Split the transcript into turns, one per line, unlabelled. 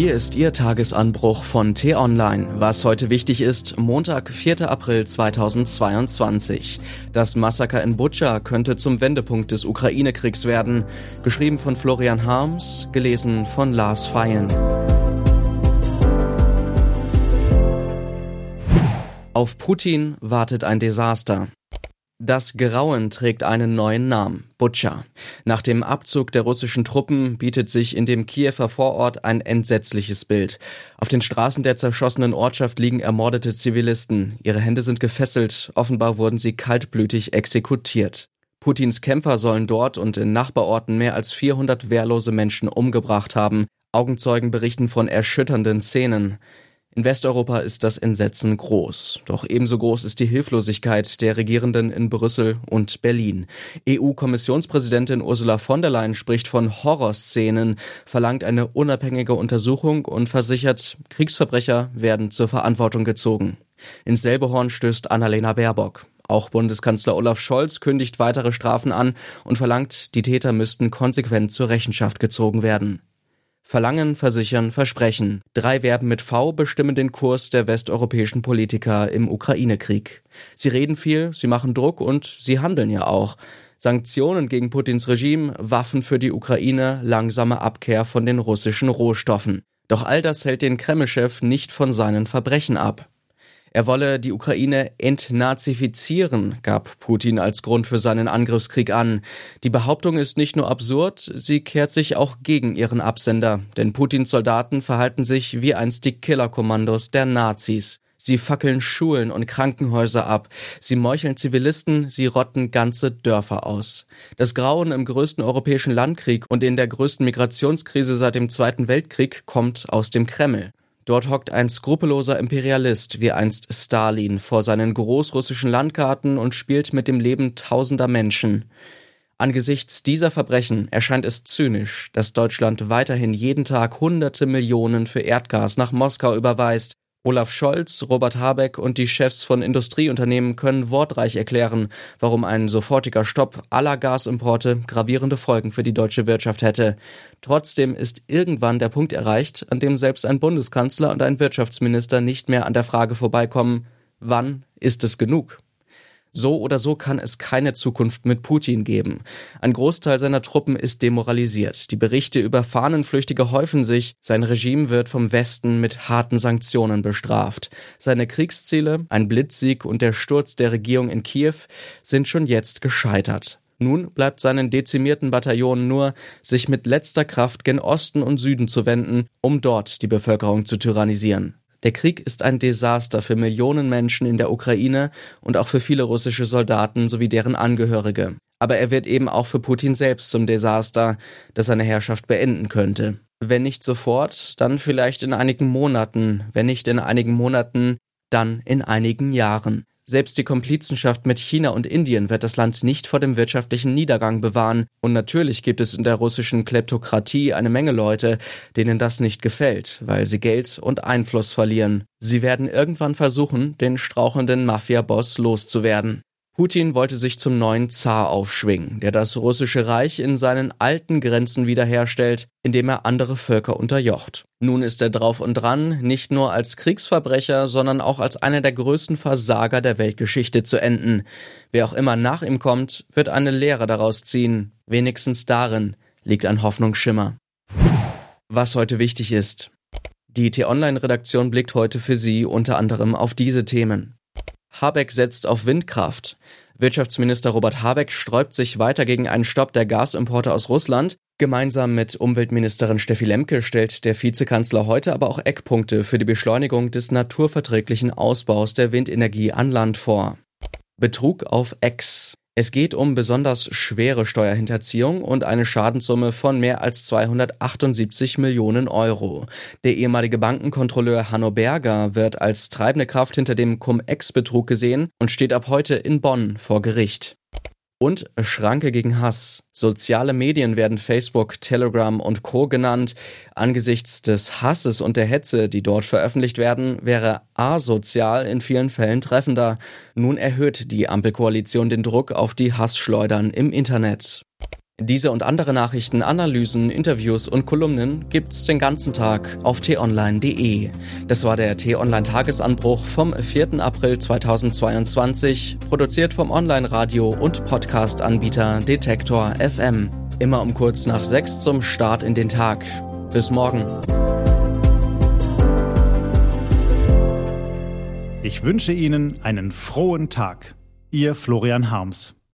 Hier ist Ihr Tagesanbruch von T-Online. Was heute wichtig ist, Montag, 4. April 2022. Das Massaker in Butscha könnte zum Wendepunkt des Ukraine-Kriegs werden. Geschrieben von Florian Harms, gelesen von Lars Feyen. Auf Putin wartet ein Desaster. Das Grauen trägt einen neuen Namen, Butscha. Nach dem Abzug der russischen Truppen bietet sich in dem Kiewer Vorort ein entsetzliches Bild. Auf den Straßen der zerschossenen Ortschaft liegen ermordete Zivilisten. Ihre Hände sind gefesselt, offenbar wurden sie kaltblütig exekutiert. Putins Kämpfer sollen dort und in Nachbarorten mehr als 400 wehrlose Menschen umgebracht haben. Augenzeugen berichten von erschütternden Szenen. In Westeuropa ist das Entsetzen groß. Doch ebenso groß ist die Hilflosigkeit der Regierenden in Brüssel und Berlin. EU-Kommissionspräsidentin Ursula von der Leyen spricht von Horrorszenen, verlangt eine unabhängige Untersuchung und versichert, Kriegsverbrecher werden zur Verantwortung gezogen. Ins selbe Horn stößt Annalena Baerbock. Auch Bundeskanzler Olaf Scholz kündigt weitere Strafen an und verlangt, die Täter müssten konsequent zur Rechenschaft gezogen werden. Verlangen, versichern, versprechen. Drei Verben mit V bestimmen den Kurs der westeuropäischen Politiker im Ukraine-Krieg. Sie reden viel, sie machen Druck und sie handeln ja auch. Sanktionen gegen Putins Regime, Waffen für die Ukraine, langsame Abkehr von den russischen Rohstoffen. Doch all das hält den Kreml-Chef nicht von seinen Verbrechen ab. Er wolle die Ukraine entnazifizieren, gab Putin als Grund für seinen Angriffskrieg an. Die Behauptung ist nicht nur absurd, sie kehrt sich auch gegen ihren Absender, denn Putins Soldaten verhalten sich wie einst die Killerkommandos der Nazis. Sie fackeln Schulen und Krankenhäuser ab. Sie meucheln Zivilisten, sie rotten ganze Dörfer aus. Das Grauen im größten europäischen Landkrieg und in der größten Migrationskrise seit dem Zweiten Weltkrieg kommt aus dem Kreml. Dort hockt ein skrupelloser Imperialist wie einst Stalin vor seinen großrussischen Landkarten und spielt mit dem Leben tausender Menschen. Angesichts dieser Verbrechen erscheint es zynisch, dass Deutschland weiterhin jeden Tag hunderte Millionen für Erdgas nach Moskau überweist, Olaf Scholz, Robert Habeck und die Chefs von Industrieunternehmen können wortreich erklären, warum ein sofortiger Stopp aller Gasimporte gravierende Folgen für die deutsche Wirtschaft hätte. Trotzdem ist irgendwann der Punkt erreicht, an dem selbst ein Bundeskanzler und ein Wirtschaftsminister nicht mehr an der Frage vorbeikommen, wann ist es genug? So oder so kann es keine Zukunft mit Putin geben. Ein Großteil seiner Truppen ist demoralisiert. Die Berichte über Fahnenflüchtige häufen sich. Sein Regime wird vom Westen mit harten Sanktionen bestraft. Seine Kriegsziele, ein Blitzsieg und der Sturz der Regierung in Kiew, sind schon jetzt gescheitert. Nun bleibt seinen dezimierten Bataillonen nur, sich mit letzter Kraft gen Osten und Süden zu wenden, um dort die Bevölkerung zu tyrannisieren. Der Krieg ist ein Desaster für Millionen Menschen in der Ukraine und auch für viele russische Soldaten sowie deren Angehörige. Aber er wird eben auch für Putin selbst zum Desaster, das seine Herrschaft beenden könnte. Wenn nicht sofort, dann vielleicht in einigen Monaten, wenn nicht in einigen Monaten, dann in einigen Jahren. Selbst die Komplizenschaft mit China und Indien wird das Land nicht vor dem wirtschaftlichen Niedergang bewahren. Und natürlich gibt es in der russischen Kleptokratie eine Menge Leute, denen das nicht gefällt, weil sie Geld und Einfluss verlieren. Sie werden irgendwann versuchen, den strauchenden Mafia-Boss loszuwerden. Putin wollte sich zum neuen Zar aufschwingen, der das russische Reich in seinen alten Grenzen wiederherstellt, indem er andere Völker unterjocht. Nun ist er drauf und dran, nicht nur als Kriegsverbrecher, sondern auch als einer der größten Versager der Weltgeschichte zu enden. Wer auch immer nach ihm kommt, wird eine Lehre daraus ziehen. Wenigstens darin liegt ein Hoffnungsschimmer. Was heute wichtig ist. Die T-Online-Redaktion blickt heute für Sie unter anderem auf diese Themen. Habeck setzt auf Windkraft. Wirtschaftsminister Robert Habeck sträubt sich weiter gegen einen Stopp der Gasimporte aus Russland. Gemeinsam mit Umweltministerin Steffi Lemke stellt der Vizekanzler heute aber auch Eckpunkte für die Beschleunigung des naturverträglichen Ausbaus der Windenergie an Land vor. Betrug auf Ex. Es geht um besonders schwere Steuerhinterziehung und eine Schadenssumme von mehr als 278 Millionen Euro. Der ehemalige Bankenkontrolleur Hanno Berger wird als treibende Kraft hinter dem Cum-Ex-Betrug gesehen und steht ab heute in Bonn vor Gericht. Und Schranke gegen Hass. Soziale Medien werden Facebook, Telegram und Co genannt. Angesichts des Hasses und der Hetze, die dort veröffentlicht werden, wäre asozial in vielen Fällen treffender. Nun erhöht die Ampelkoalition den Druck auf die Hassschleudern im Internet. Diese und andere Nachrichten, Analysen, Interviews und Kolumnen gibt's den ganzen Tag auf t-online.de. Das war der T-Online Tagesanbruch vom 4. April 2022, produziert vom Online-Radio und Podcast-Anbieter Detektor FM. Immer um kurz nach sechs zum Start in den Tag. Bis morgen.
Ich wünsche Ihnen einen frohen Tag. Ihr Florian Harms.